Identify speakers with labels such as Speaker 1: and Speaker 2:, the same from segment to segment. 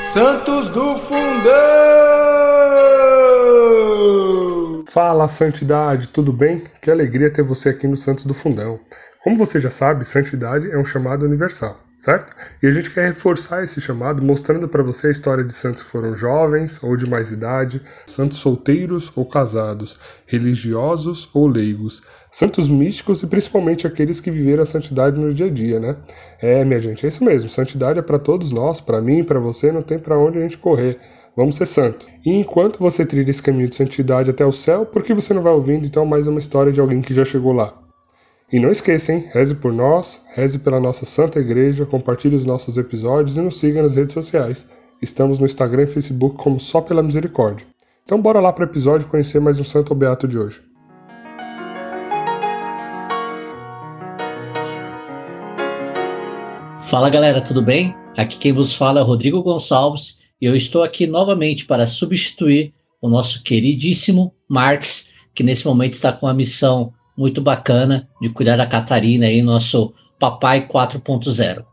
Speaker 1: Santos do Fundão!
Speaker 2: Fala, Santidade, tudo bem? Que alegria ter você aqui no Santos do Fundão. Como você já sabe, santidade é um chamado universal, certo? E a gente quer reforçar esse chamado mostrando para você a história de santos que foram jovens ou de mais idade, santos solteiros ou casados, religiosos ou leigos, santos místicos e principalmente aqueles que viveram a santidade no dia a dia, né? É, minha gente, é isso mesmo. Santidade é para todos nós, para mim, para você, não tem para onde a gente correr. Vamos ser santo. E enquanto você trilha esse caminho de santidade até o céu, por que você não vai ouvindo então mais uma história de alguém que já chegou lá? E não esqueça, hein? Reze por nós, reze pela nossa Santa Igreja, compartilhe os nossos episódios e nos siga nas redes sociais. Estamos no Instagram e Facebook como Só Pela Misericórdia. Então bora lá para o episódio conhecer mais um santo beato de hoje.
Speaker 3: Fala galera, tudo bem? Aqui quem vos fala é Rodrigo Gonçalves e eu estou aqui novamente para substituir o nosso queridíssimo Marx, que nesse momento está com a missão muito bacana de cuidar da Catarina aí, nosso papai 4.0.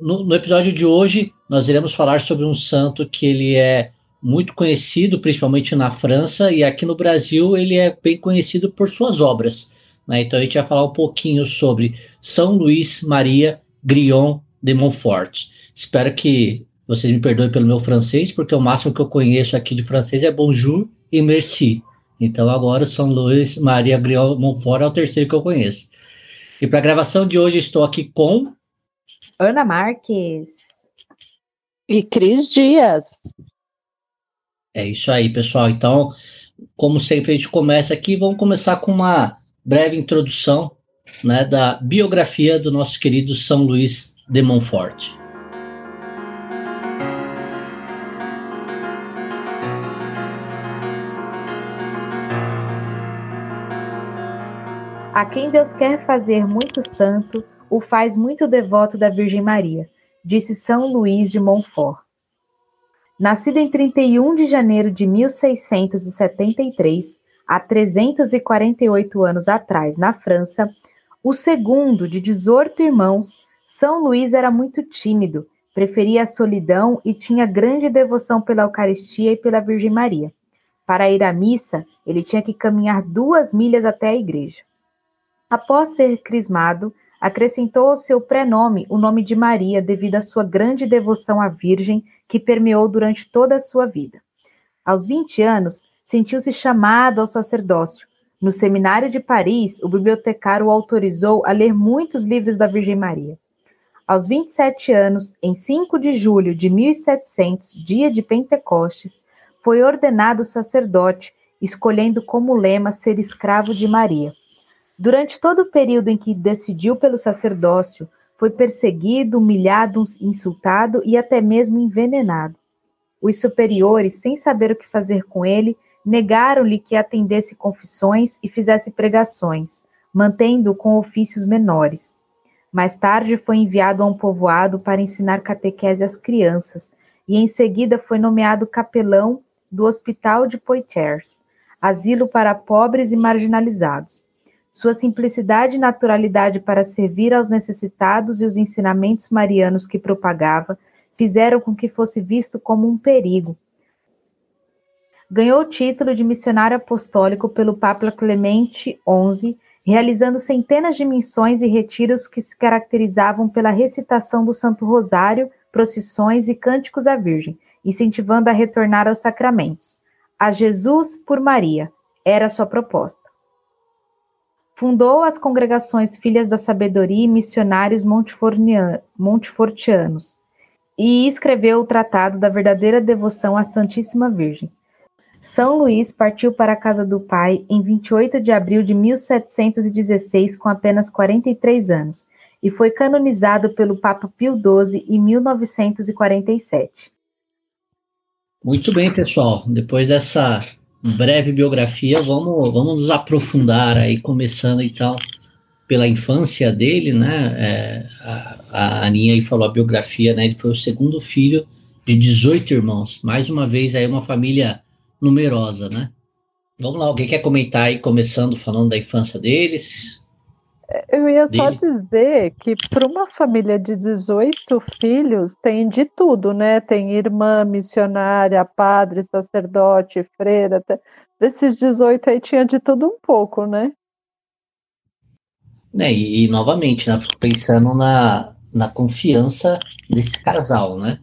Speaker 3: No, no episódio de hoje, nós iremos falar sobre um santo que ele é muito conhecido, principalmente na França, e aqui no Brasil ele é bem conhecido por suas obras. Né? Então a gente vai falar um pouquinho sobre São Luís Maria Grillon de Montfort. Espero que vocês me perdoem pelo meu francês, porque o máximo que eu conheço aqui de francês é bonjour e merci. Então agora São Luís Maria Grillon Montfort é o terceiro que eu conheço. E para a gravação de hoje estou aqui com
Speaker 4: Ana Marques
Speaker 5: e Cris Dias.
Speaker 3: É isso aí, pessoal. Então, como sempre a gente começa aqui, vamos começar com uma breve introdução né, da biografia do nosso querido São Luís de Montfort.
Speaker 4: A quem Deus quer fazer muito santo, o faz muito devoto da Virgem Maria, disse São Luís de Montfort. Nascido em 31 de janeiro de 1673, há 348 anos atrás, na França, o segundo de 18 irmãos, São Luís era muito tímido, preferia a solidão e tinha grande devoção pela Eucaristia e pela Virgem Maria. Para ir à missa, ele tinha que caminhar duas milhas até a igreja. Após ser crismado, acrescentou ao seu prenome o nome de Maria devido à sua grande devoção à Virgem que permeou durante toda a sua vida. Aos 20 anos, sentiu-se chamado ao sacerdócio no seminário de Paris, o bibliotecário o autorizou a ler muitos livros da Virgem Maria. Aos 27 anos, em 5 de julho de 1700, dia de Pentecostes, foi ordenado sacerdote, escolhendo como lema ser escravo de Maria. Durante todo o período em que decidiu pelo sacerdócio, foi perseguido, humilhado, insultado e até mesmo envenenado. Os superiores, sem saber o que fazer com ele, negaram-lhe que atendesse confissões e fizesse pregações, mantendo-o com ofícios menores. Mais tarde foi enviado a um povoado para ensinar catequese às crianças e em seguida foi nomeado capelão do Hospital de Poitiers, asilo para pobres e marginalizados. Sua simplicidade e naturalidade para servir aos necessitados e os ensinamentos marianos que propagava fizeram com que fosse visto como um perigo, Ganhou o título de missionário apostólico pelo Papa Clemente XI, realizando centenas de missões e retiros que se caracterizavam pela recitação do Santo Rosário, procissões e cânticos à Virgem, incentivando a retornar aos sacramentos. A Jesus por Maria era sua proposta. Fundou as congregações Filhas da Sabedoria e Missionários Montfortianos e escreveu o Tratado da Verdadeira Devoção à Santíssima Virgem. São Luís partiu para a casa do pai em 28 de abril de 1716, com apenas 43 anos, e foi canonizado pelo Papa Pio XII em 1947.
Speaker 3: Muito bem, pessoal. Depois dessa breve biografia, vamos, vamos nos aprofundar aí, começando então pela infância dele, né? É, a, a Aninha aí falou a biografia, né? Ele foi o segundo filho de 18 irmãos. Mais uma vez aí uma família numerosa, né? Vamos lá, alguém quer comentar aí, começando falando da infância deles?
Speaker 5: Eu ia só dizer que para uma família de 18 filhos tem de tudo, né? Tem irmã, missionária, padre, sacerdote, freira. Desses 18 aí tinha de tudo um pouco, né?
Speaker 3: É, e, e novamente, né, pensando na, na confiança desse casal, né?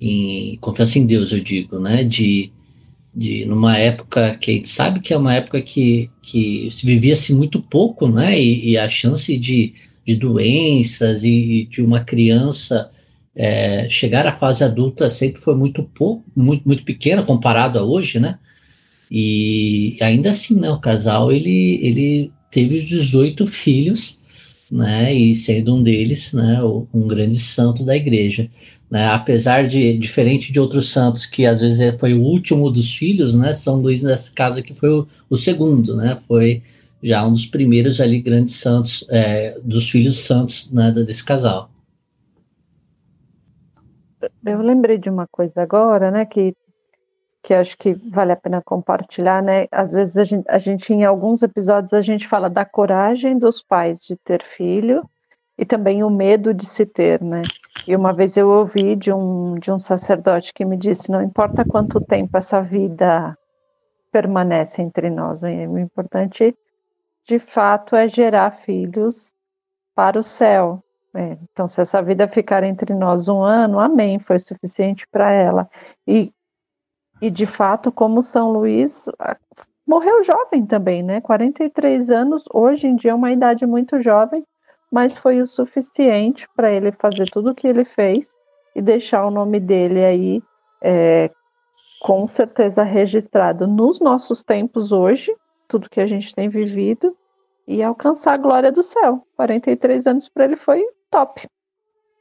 Speaker 3: Em confiança em Deus, eu digo, né? De, de numa época que a gente sabe que é uma época que, que se vivia-se muito pouco, né? E, e, a chance de, de doenças e de uma criança é, chegar à fase adulta sempre foi muito pouco, muito, muito pequena comparado a hoje, né? E ainda assim, né? O casal ele, ele teve os 18 filhos, né, e sendo um deles, né, um grande santo da igreja. Né, apesar de, diferente de outros santos, que às vezes é, foi o último dos filhos, né, São Luís, nesse caso aqui, foi o, o segundo, né, foi já um dos primeiros ali grandes santos, é, dos filhos santos né, desse casal.
Speaker 5: Eu lembrei de uma coisa agora, né, que que acho que vale a pena compartilhar, né? Às vezes a gente, a gente, em alguns episódios, a gente fala da coragem dos pais de ter filho e também o medo de se ter, né? E uma vez eu ouvi de um, de um sacerdote que me disse: não importa quanto tempo essa vida permanece entre nós, né? o importante, de fato, é gerar filhos para o céu. Né? Então, se essa vida ficar entre nós um ano, amém, foi suficiente para ela. E e de fato, como São Luís morreu jovem também, né? 43 anos, hoje em dia é uma idade muito jovem, mas foi o suficiente para ele fazer tudo o que ele fez e deixar o nome dele aí é, com certeza registrado nos nossos tempos hoje, tudo que a gente tem vivido, e alcançar a glória do céu. 43 anos para ele foi top.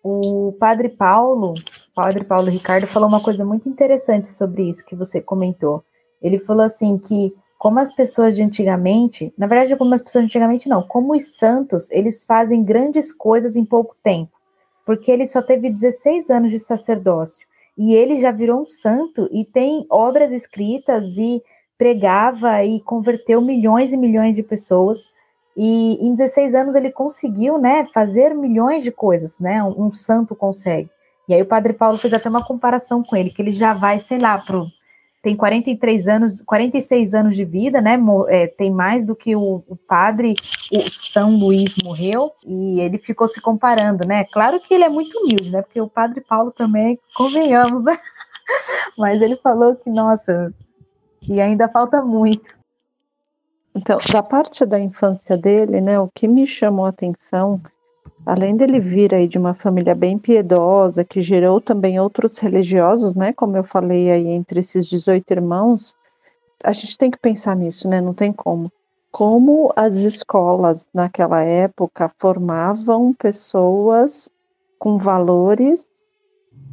Speaker 4: O padre Paulo, padre Paulo Ricardo, falou uma coisa muito interessante sobre isso que você comentou. Ele falou assim que como as pessoas de antigamente, na verdade, como as pessoas de antigamente não, como os santos, eles fazem grandes coisas em pouco tempo, porque ele só teve 16 anos de sacerdócio e ele já virou um santo e tem obras escritas e pregava e converteu milhões e milhões de pessoas. E em 16 anos ele conseguiu, né, fazer milhões de coisas, né? Um, um, santo consegue. E aí o Padre Paulo fez até uma comparação com ele, que ele já vai, sei lá, pro tem 43 anos, 46 anos de vida, né? É, tem mais do que o, o, padre, o São Luís morreu, e ele ficou se comparando, né? Claro que ele é muito humilde, né? Porque o padre Paulo também, convenhamos, né? Mas ele falou que, nossa, que ainda falta muito.
Speaker 5: Então, da parte da infância dele, né, o que me chamou a atenção, além dele vir aí de uma família bem piedosa, que gerou também outros religiosos, né, como eu falei aí entre esses 18 irmãos, a gente tem que pensar nisso, né, não tem como. Como as escolas naquela época formavam pessoas com valores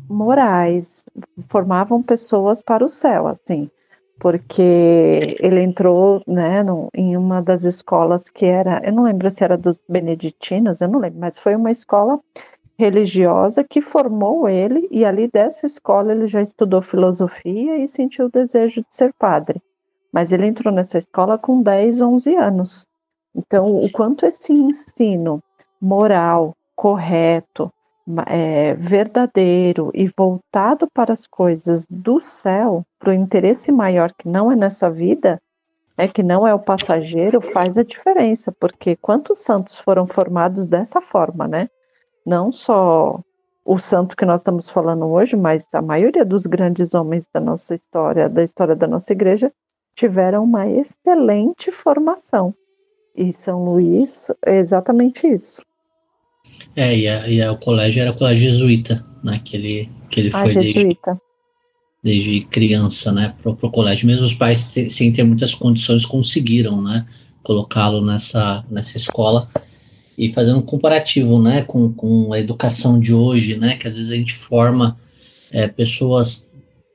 Speaker 5: morais, formavam pessoas para o céu, assim porque ele entrou né, no, em uma das escolas que era, eu não lembro se era dos beneditinos, eu não lembro, mas foi uma escola religiosa que formou ele, e ali dessa escola ele já estudou filosofia e sentiu o desejo de ser padre. Mas ele entrou nessa escola com 10, 11 anos. Então, o quanto esse ensino moral, correto, é, verdadeiro e voltado para as coisas do céu, para o interesse maior que não é nessa vida, é que não é o passageiro, faz a diferença, porque quantos santos foram formados dessa forma, né? Não só o santo que nós estamos falando hoje, mas a maioria dos grandes homens da nossa história, da história da nossa igreja, tiveram uma excelente formação. E São Luís é exatamente isso.
Speaker 3: É, e, a, e a, o colégio era o colégio jesuíta, né? Que ele, que ele ah, foi desde, desde criança, né? Pro, pro colégio. Mesmo os pais, te, sem ter muitas condições, conseguiram, né? Colocá-lo nessa, nessa escola. E fazendo um comparativo, né? Com, com a educação de hoje, né? Que às vezes a gente forma é, pessoas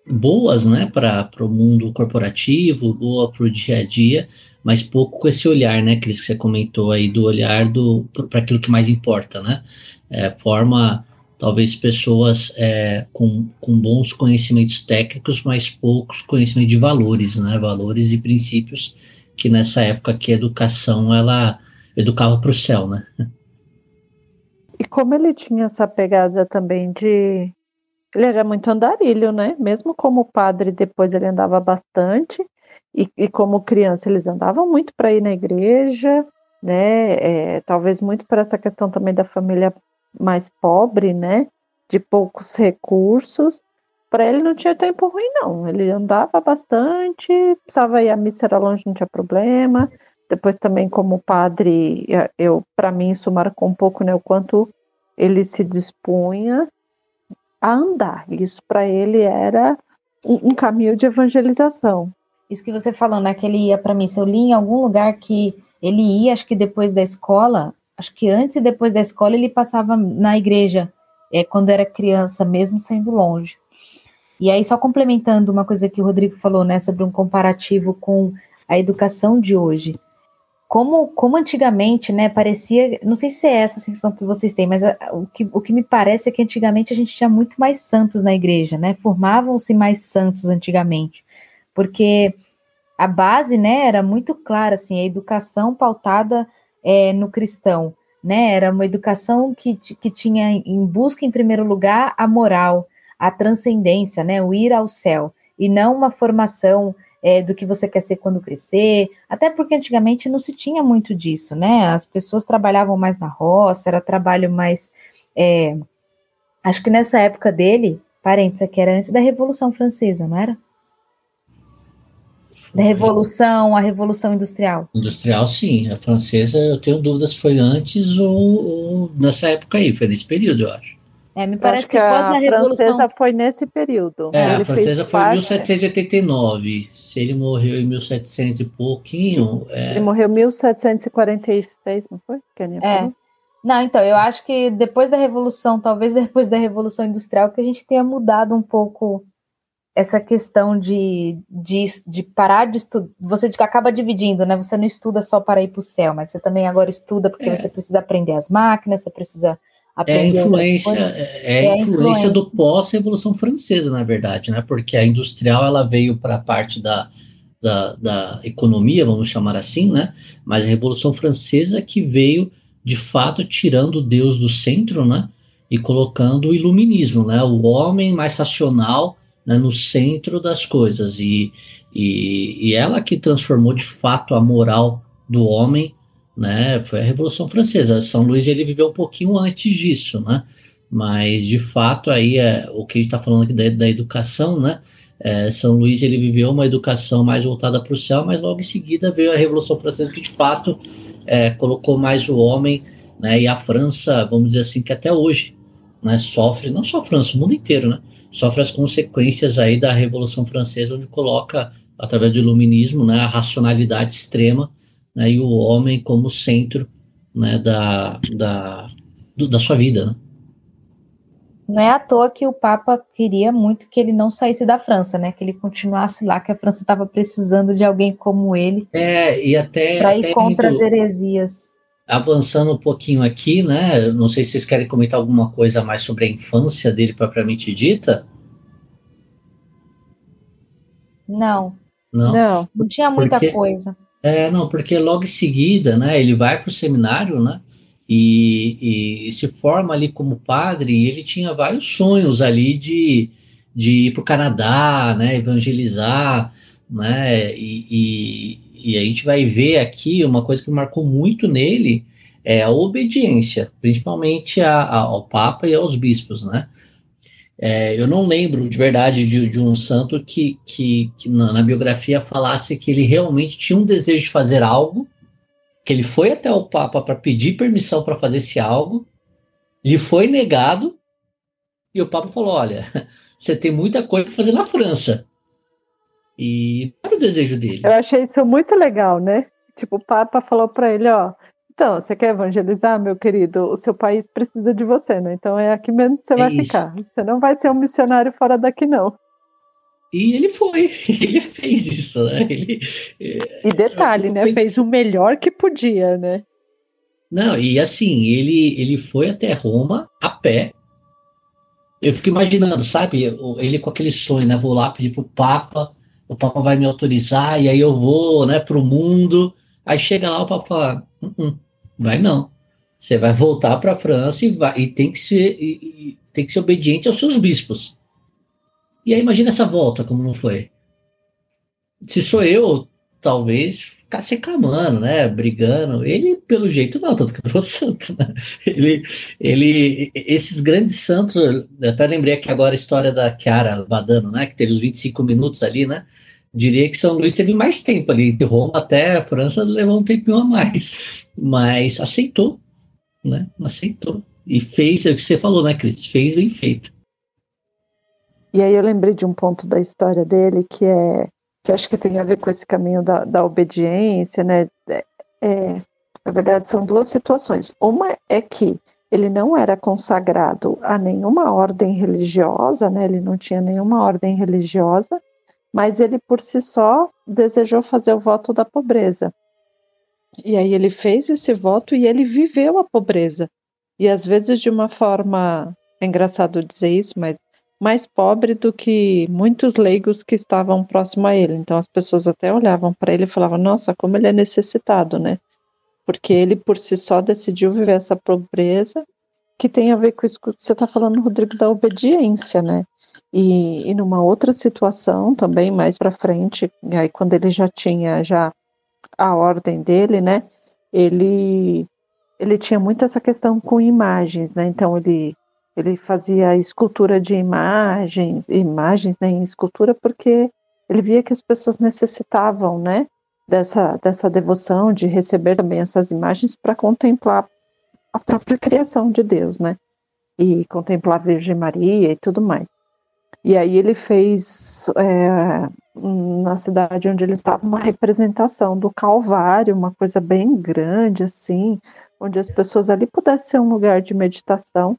Speaker 3: boas, né? Para o mundo corporativo, boa para o dia a dia, mas pouco com esse olhar, né, Cris, que você comentou aí, do olhar do para aquilo que mais importa, né? É, forma talvez pessoas é, com, com bons conhecimentos técnicos, mas poucos conhecimentos de valores, né? Valores e princípios que nessa época que a educação ela educava para o céu, né?
Speaker 5: E como ele tinha essa pegada também de. Ele era muito andarilho, né? Mesmo como padre, depois ele andava bastante. E, e como criança, eles andavam muito para ir na igreja, né? É, talvez muito por essa questão também da família mais pobre, né? De poucos recursos. Para ele não tinha tempo ruim, não. Ele andava bastante, precisava ir à missa, era longe, não tinha problema. Depois também como padre, eu para mim isso marcou um pouco, né? O quanto ele se dispunha a andar. Isso para ele era um, um, caminho de evangelização.
Speaker 4: Isso que você falou, né? Que ele ia para missa. Eu li em algum lugar que ele ia, acho que depois da escola, acho que antes e depois da escola ele passava na igreja, é, quando era criança, mesmo sendo longe. E aí, só complementando uma coisa que o Rodrigo falou, né, sobre um comparativo com a educação de hoje. Como, como antigamente, né, parecia, não sei se é essa a sensação que vocês têm, mas a, o, que, o que me parece é que antigamente a gente tinha muito mais santos na igreja, né, formavam-se mais santos antigamente, porque a base, né, era muito clara, assim, a educação pautada é, no cristão, né, era uma educação que, que tinha em busca, em primeiro lugar, a moral, a transcendência, né, o ir ao céu, e não uma formação é, do que você quer ser quando crescer, até porque antigamente não se tinha muito disso, né, as pessoas trabalhavam mais na roça, era trabalho mais, é, acho que nessa época dele, parênteses aqui, era antes da Revolução Francesa, não era? Da Revolução, a Revolução Industrial.
Speaker 3: Industrial, sim. A francesa, eu tenho dúvidas se foi antes ou, ou nessa época aí, foi nesse período, eu acho.
Speaker 5: É, me parece que, que após a, a Revolução... francesa foi nesse período.
Speaker 3: É, ele a francesa foi em 1789. Se ele morreu em 1700 e pouquinho...
Speaker 5: É... Ele morreu em 1746, não foi?
Speaker 4: é. Não, então, eu acho que depois da Revolução, talvez depois da Revolução Industrial, que a gente tenha mudado um pouco essa questão de, de, de parar de estudar. Você acaba dividindo, né? Você não estuda só para ir para o céu, mas você também agora estuda porque é. você precisa aprender as máquinas, você precisa
Speaker 3: é a influência, é, é, é a influência do pós-revolução francesa, na verdade, né? Porque a industrial ela veio para a parte da, da, da, economia, vamos chamar assim, né? Mas a revolução francesa que veio de fato tirando Deus do centro, né? E colocando o iluminismo, né? O homem mais racional né, no centro das coisas e, e, e ela que transformou de fato a moral do homem né? Foi a Revolução Francesa. São Luís ele viveu um pouquinho antes disso, né? Mas de fato aí é o que a gente está falando aqui da, da educação, né? É, São Luís ele viveu uma educação mais voltada para o céu, mas logo em seguida veio a Revolução Francesa que de fato é, colocou mais o homem, né? E a França, vamos dizer assim, que até hoje, né? Sofre, não só a França, o mundo inteiro, né? Sofre as consequências aí da Revolução Francesa, onde coloca através do iluminismo, né? A racionalidade extrema né, e o homem como centro né, da, da, do, da sua vida. Né?
Speaker 4: Não é à toa que o Papa queria muito que ele não saísse da França, né? Que ele continuasse lá, que a França estava precisando de alguém como ele.
Speaker 3: É, e até.
Speaker 4: Para ir contra as heresias.
Speaker 3: Avançando um pouquinho aqui, né? Não sei se vocês querem comentar alguma coisa mais sobre a infância dele propriamente dita.
Speaker 4: Não.
Speaker 3: Não.
Speaker 4: Não, não tinha muita Porque... coisa.
Speaker 3: É, não, porque logo em seguida, né, ele vai para o seminário, né, e, e, e, se forma ali como padre, e ele tinha vários sonhos ali de, de ir para o Canadá, né, evangelizar, né, e, e, e, a gente vai ver aqui uma coisa que marcou muito nele, é a obediência, principalmente a, a, ao Papa e aos bispos, né, é, eu não lembro de verdade de, de um santo que, que, que na, na, biografia falasse que ele realmente tinha um desejo de fazer algo, que ele foi até o Papa para pedir permissão para fazer esse algo, lhe foi negado, e o Papa falou: Olha, você tem muita coisa para fazer na França. E era o desejo dele?
Speaker 5: Eu achei isso muito legal, né? Tipo, o Papa falou para ele: Ó, então, você quer evangelizar, meu querido? O seu país precisa de você, né? Então é aqui mesmo que você é vai isso. ficar. Você não vai ser um missionário fora daqui, não.
Speaker 3: E ele foi, ele fez isso, né? Ele,
Speaker 5: e detalhe, né? Fez o melhor que podia, né?
Speaker 3: Não, e assim, ele, ele foi até Roma a pé. Eu fico imaginando, sabe? Ele com aquele sonho, né? Vou lá pedir pro Papa, o Papa vai me autorizar, e aí eu vou, né, pro mundo. Aí chega lá, o Papa fala: uh -uh, Vai não. Você vai voltar para a França e, vai, e tem que ser e, e, tem que ser obediente aos seus bispos. E aí imagina essa volta como não foi. Se sou eu, talvez ficasse reclamando, né, brigando. Ele pelo jeito não, tanto que virou santo, né? Ele ele esses grandes santos, eu até lembrei aqui agora a história da Chiara Badano, né, que teve os 25 minutos ali, né? diria que São Luís teve mais tempo ali, de Roma até a França levou um tempinho a mais, mas aceitou, né? Aceitou e fez é o que você falou, né, Cris? Fez bem feito.
Speaker 5: E aí eu lembrei de um ponto da história dele que é que acho que tem a ver com esse caminho da, da obediência, né? É, é, na verdade, são duas situações. Uma é que ele não era consagrado a nenhuma ordem religiosa, né? Ele não tinha nenhuma ordem religiosa, mas ele por si só desejou fazer o voto da pobreza. E aí ele fez esse voto e ele viveu a pobreza. E às vezes de uma forma, é engraçado dizer isso, mas mais pobre do que muitos leigos que estavam próximo a ele. Então as pessoas até olhavam para ele e falavam: "Nossa, como ele é necessitado, né?" Porque ele por si só decidiu viver essa pobreza que tem a ver com isso que você está falando, Rodrigo, da obediência, né? E, e numa outra situação também mais para frente, aí quando ele já tinha já a ordem dele, né? Ele ele tinha muito essa questão com imagens, né? Então ele ele fazia escultura de imagens, imagens né, em escultura porque ele via que as pessoas necessitavam, né, dessa dessa devoção de receber também essas imagens para contemplar a própria criação de Deus, né? E contemplar a Virgem Maria e tudo mais. E aí ele fez é, na cidade onde ele estava uma representação do Calvário, uma coisa bem grande assim, onde as pessoas ali pudessem ser um lugar de meditação.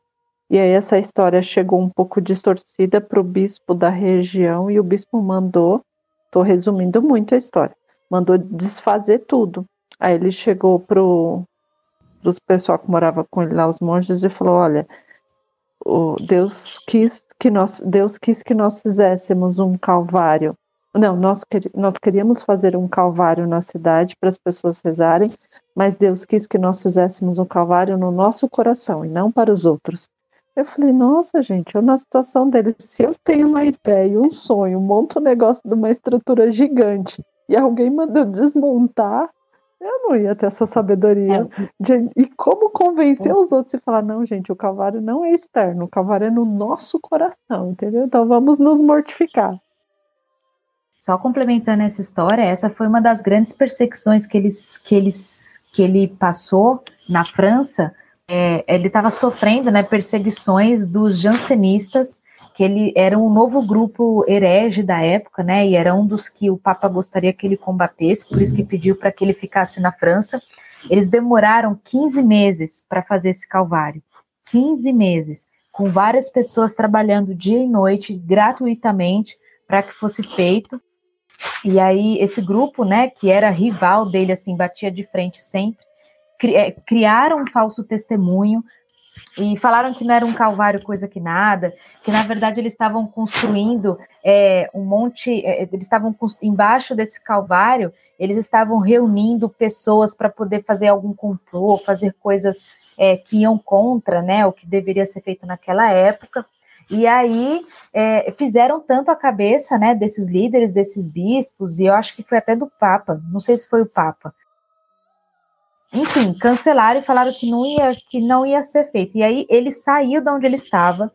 Speaker 5: E aí essa história chegou um pouco distorcida para o bispo da região e o bispo mandou, estou resumindo muito a história, mandou desfazer tudo. Aí ele chegou pro dos pessoal que morava com ele lá, os monges, e falou: olha, o Deus quis que nós, Deus quis que nós fizéssemos um calvário. Não, nós, nós queríamos fazer um calvário na cidade para as pessoas rezarem, mas Deus quis que nós fizéssemos um calvário no nosso coração e não para os outros. Eu falei, nossa, gente, eu na situação dele, se eu tenho uma ideia, um sonho, monto um negócio de uma estrutura gigante e alguém manda desmontar, eu não ia ter essa sabedoria. É. De, e como convencer os outros e falar, não, gente, o Calvário não é externo, o Calvário é no nosso coração, entendeu? Então vamos nos mortificar.
Speaker 4: Só complementando essa história, essa foi uma das grandes perseguições que, eles, que, eles, que ele passou na França. É, ele estava sofrendo né, perseguições dos jansenistas que ele era um novo grupo herege da época, né? E era um dos que o Papa gostaria que ele combatesse, por isso que pediu para que ele ficasse na França. Eles demoraram 15 meses para fazer esse calvário. 15 meses, com várias pessoas trabalhando dia e noite gratuitamente para que fosse feito. E aí esse grupo, né, que era rival dele assim, batia de frente sempre, criaram um falso testemunho e falaram que não era um calvário coisa que nada, que na verdade eles estavam construindo é, um monte, é, eles estavam embaixo desse calvário, eles estavam reunindo pessoas para poder fazer algum complô, fazer coisas é, que iam contra, né, o que deveria ser feito naquela época. E aí é, fizeram tanto a cabeça, né, desses líderes, desses bispos, e eu acho que foi até do Papa, não sei se foi o Papa, enfim, cancelaram e falaram que não ia, que não ia ser feito. E aí ele saiu de onde ele estava,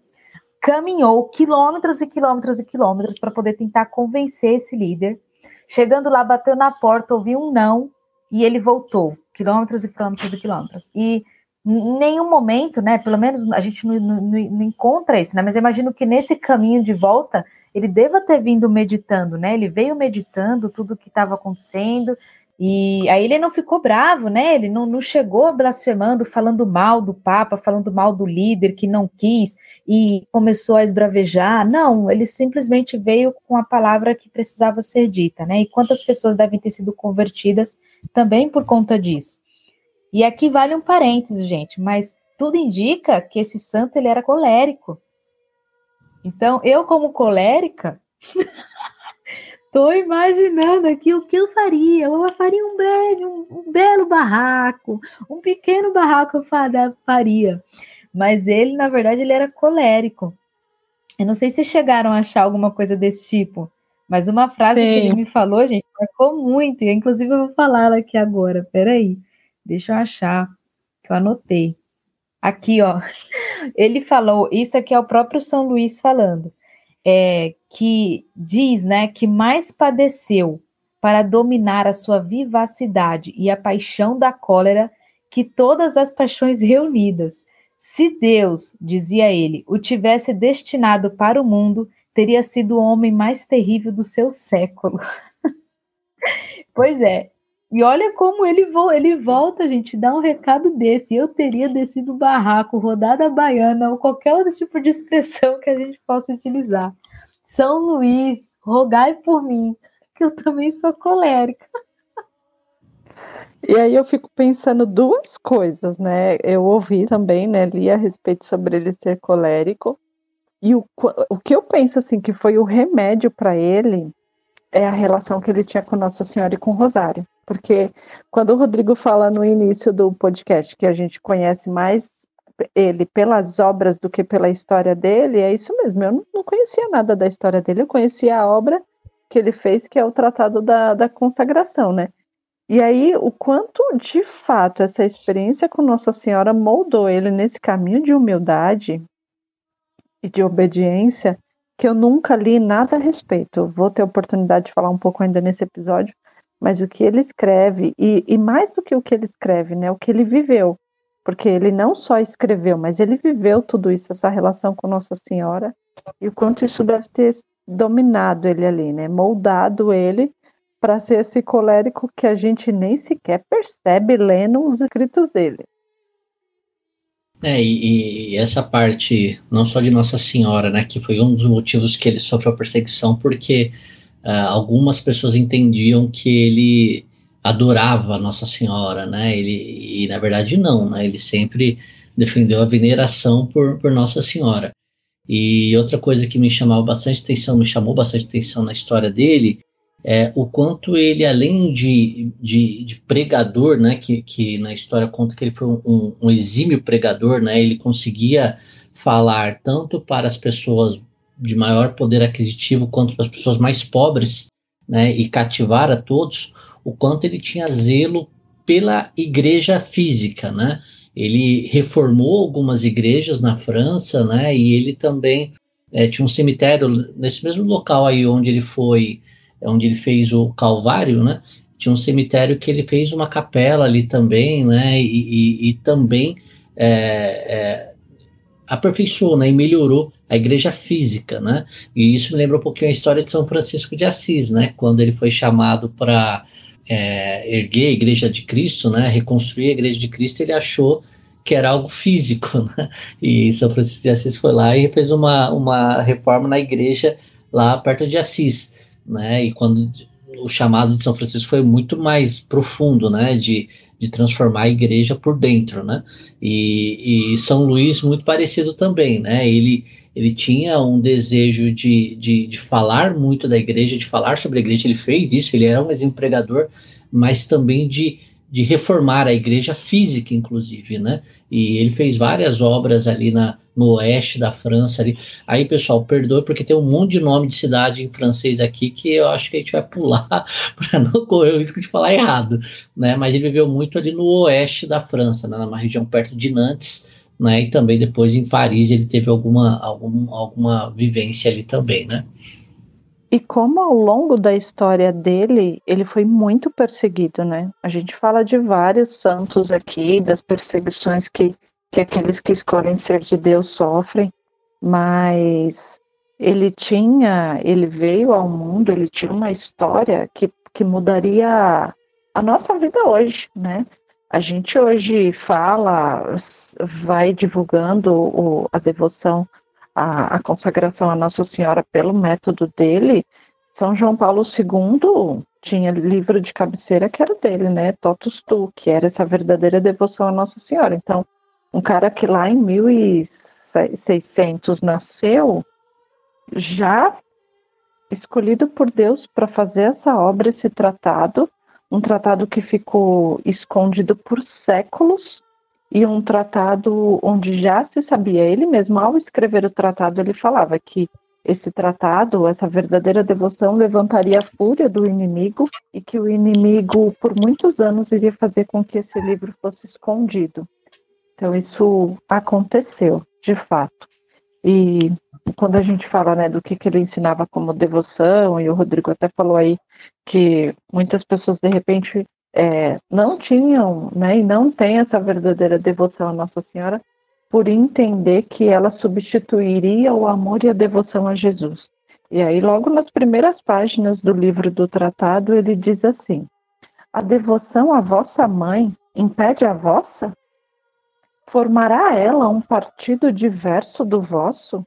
Speaker 4: caminhou quilômetros e quilômetros e quilômetros para poder tentar convencer esse líder. Chegando lá, bateu na porta, ouviu um não e ele voltou, quilômetros e quilômetros e quilômetros. E em nenhum momento, né, pelo menos a gente não, não, não encontra isso, né, mas eu imagino que nesse caminho de volta ele deva ter vindo meditando, né? Ele veio meditando tudo o que estava acontecendo, e aí ele não ficou bravo, né? Ele não, não chegou blasfemando, falando mal do Papa, falando mal do líder que não quis e começou a esbravejar. Não, ele simplesmente veio com a palavra que precisava ser dita, né? E quantas pessoas devem ter sido convertidas também por conta disso. E aqui vale um parênteses, gente, mas tudo indica que esse santo ele era colérico. Então, eu como colérica tô imaginando aqui o que eu faria. Eu faria um breve, um, um belo barraco, um pequeno barraco eu faria. Mas ele, na verdade, ele era colérico. Eu não sei se chegaram a achar alguma coisa desse tipo, mas uma frase Sim. que ele me falou, gente, marcou muito. E inclusive eu vou falar ela aqui agora. Peraí, deixa eu achar, que eu anotei. Aqui, ó. Ele falou, isso aqui é o próprio São Luís falando é, que diz né, que mais padeceu para dominar a sua vivacidade e a paixão da cólera que todas as paixões reunidas. Se Deus, dizia ele, o tivesse destinado para o mundo, teria sido o homem mais terrível do seu século. pois é, e olha como ele, vo ele volta, gente, dá um recado desse. Eu teria descido o barraco, rodada baiana, ou qualquer outro tipo de expressão que a gente possa utilizar. São Luís, rogai por mim, que eu também sou colérica.
Speaker 5: E aí eu fico pensando duas coisas, né? Eu ouvi também, né? Li a respeito sobre ele ser colérico. E o, o que eu penso, assim, que foi o remédio para ele é a relação que ele tinha com Nossa Senhora e com Rosário. Porque quando o Rodrigo fala no início do podcast que a gente conhece mais ele pelas obras do que pela história dele, é isso mesmo. Eu não conhecia nada da história dele, eu conhecia a obra que ele fez, que é o Tratado da, da Consagração, né? E aí, o quanto de fato essa experiência com Nossa Senhora moldou ele nesse caminho de humildade e de obediência, que eu nunca li nada a respeito. Vou ter oportunidade de falar um pouco ainda nesse episódio, mas o que ele escreve, e, e, mais do que o que ele escreve, né, o que ele viveu, porque ele não só escreveu, mas ele viveu tudo isso, essa relação com Nossa Senhora, e o quanto isso deve ter dominado ele ali, né, moldado ele para ser esse colérico que a gente nem sequer percebe lendo os escritos dele.
Speaker 3: É, e, e, essa parte, não só de Nossa Senhora, né, que foi um dos motivos que ele sofreu perseguição, porque uh, algumas pessoas entendiam que ele adorava Nossa Senhora, né? Ele, e na verdade não, né? Ele sempre defendeu a veneração por, por Nossa Senhora. E outra coisa que me chamava bastante atenção, me chamou bastante atenção na história dele, é o quanto ele, além de, de, de pregador, né, que, que na história conta que ele foi um, um, exímio pregador, né, ele conseguia falar tanto para as pessoas de maior poder aquisitivo quanto as pessoas mais pobres, né, e cativar a todos, o quanto ele tinha zelo pela igreja física, né? Ele reformou algumas igrejas na França, né? E ele também é, tinha um cemitério nesse mesmo local aí onde ele foi, onde ele fez o Calvário, né? Tinha um cemitério que ele fez uma capela ali também, né? E, e, e também é, é, aperfeiçoou né, e melhorou a igreja física, né? E isso me lembra um pouquinho a história de São Francisco de Assis, né? Quando ele foi chamado para é, erguer a igreja de Cristo, né? Reconstruir a igreja de Cristo, ele achou que era algo físico, né? E São Francisco de Assis foi lá e fez uma, uma reforma na igreja lá perto de Assis, né? E quando o chamado de São Francisco foi muito mais profundo, né? De de transformar a igreja por dentro, né? E, e, São Luís muito parecido também, né? Ele, ele tinha um desejo de, de, de, falar muito da igreja, de falar sobre a igreja, ele fez isso, ele era um empregador, mas também de, de reformar a igreja física, inclusive, né? E ele fez várias obras ali na, no oeste da França ali. Aí, pessoal, perdoe porque tem um monte de nome de cidade em francês aqui que eu acho que a gente vai pular para não correr o risco de falar errado, né? Mas ele viveu muito ali no oeste da França, né? numa região perto de Nantes, né? E também depois em Paris ele teve alguma, algum, alguma vivência ali também, né?
Speaker 5: E como ao longo da história dele, ele foi muito perseguido, né? A gente fala de vários santos aqui, das perseguições que que aqueles que escolhem ser de Deus sofrem, mas ele tinha, ele veio ao mundo, ele tinha uma história que, que mudaria a nossa vida hoje, né? A gente hoje fala, vai divulgando o, a devoção, a, a consagração a Nossa Senhora pelo método dele. São João Paulo II tinha livro de cabeceira que era dele, né? Totus Tu, que era essa verdadeira devoção a Nossa Senhora. Então, um cara que lá em 1600 nasceu, já escolhido por Deus para fazer essa obra, esse tratado, um tratado que ficou escondido por séculos e um tratado onde já se sabia, ele mesmo ao escrever o tratado, ele falava que esse tratado, essa verdadeira devoção levantaria a fúria do inimigo e que o inimigo por muitos anos iria fazer com que esse livro fosse escondido. Então isso aconteceu, de fato. E quando a gente fala né, do que, que ele ensinava como devoção, e o Rodrigo até falou aí que muitas pessoas de repente é, não tinham né, e não têm essa verdadeira devoção à Nossa Senhora por entender que ela substituiria o amor e a devoção a Jesus. E aí, logo nas primeiras páginas do livro do tratado, ele diz assim: A devoção à vossa mãe impede a vossa? Formará ela um partido diverso do vosso?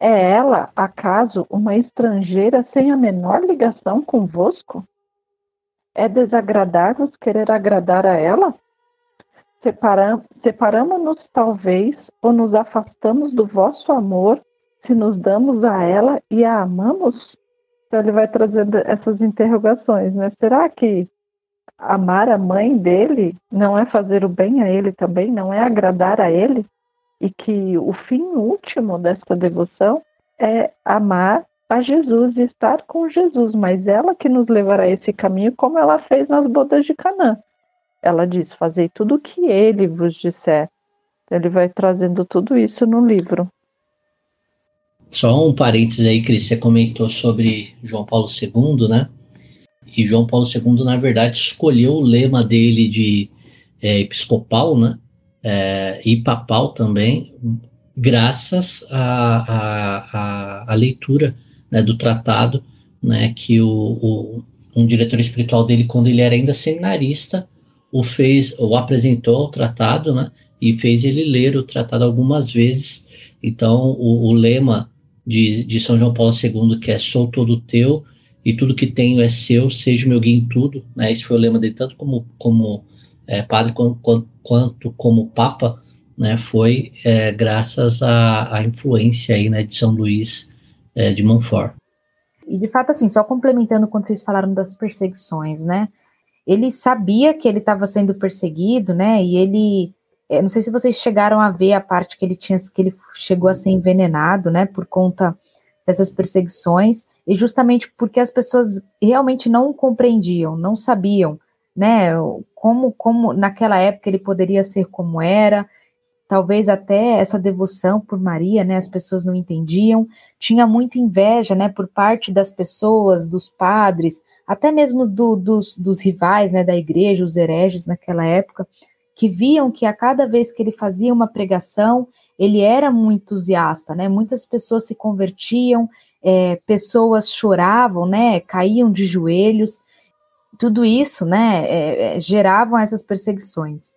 Speaker 5: É ela, acaso, uma estrangeira sem a menor ligação convosco? É desagradável querer agradar a ela? Separamos-nos, talvez, ou nos afastamos do vosso amor se nos damos a ela e a amamos? Então, ele vai trazendo essas interrogações, né? Será que amar a mãe dele não é fazer o bem a ele também, não é agradar a ele? E que o fim último desta devoção é amar a Jesus e estar com Jesus, mas ela que nos levará a esse caminho, como ela fez nas bodas de Canaã ela diz: Fazei tudo o que ele vos disser. Ele vai trazendo tudo isso no livro.
Speaker 3: Só um parênteses aí, Cris, você comentou sobre João Paulo II, né? E João Paulo II, na verdade, escolheu o lema dele de é, episcopal, né? É, e papal também, graças à leitura né, do tratado, né? Que o, o, um diretor espiritual dele, quando ele era ainda seminarista, o fez, o apresentou o tratado, né? E fez ele ler o tratado algumas vezes. Então, o, o lema de, de São João Paulo II, que é sou todo teu e tudo que tenho é seu, seja meu guia em tudo, né? Esse foi o lema dele, tanto como, como é, padre quanto, quanto, como papa, né? Foi é, graças à, à influência aí, né, de São Luís é, de Montfort.
Speaker 4: E de fato, assim, só complementando quando vocês falaram das perseguições, né? ele sabia que ele estava sendo perseguido, né? E ele, é, não sei se vocês chegaram a ver a parte que ele tinha, que ele chegou a ser envenenado, né? Por conta dessas perseguições e justamente porque as pessoas realmente não compreendiam, não sabiam, né? Como, como naquela época ele poderia ser como era. Talvez até essa devoção por Maria, né? As pessoas não entendiam. Tinha muita inveja, né? Por parte das pessoas, dos padres, até mesmo do, dos, dos rivais né, da igreja, os hereges naquela época, que viam que a cada vez que ele fazia uma pregação, ele era muito entusiasta, né? Muitas pessoas se convertiam, é, pessoas choravam, né? Caíam de joelhos, tudo isso, né? É, é, geravam essas perseguições.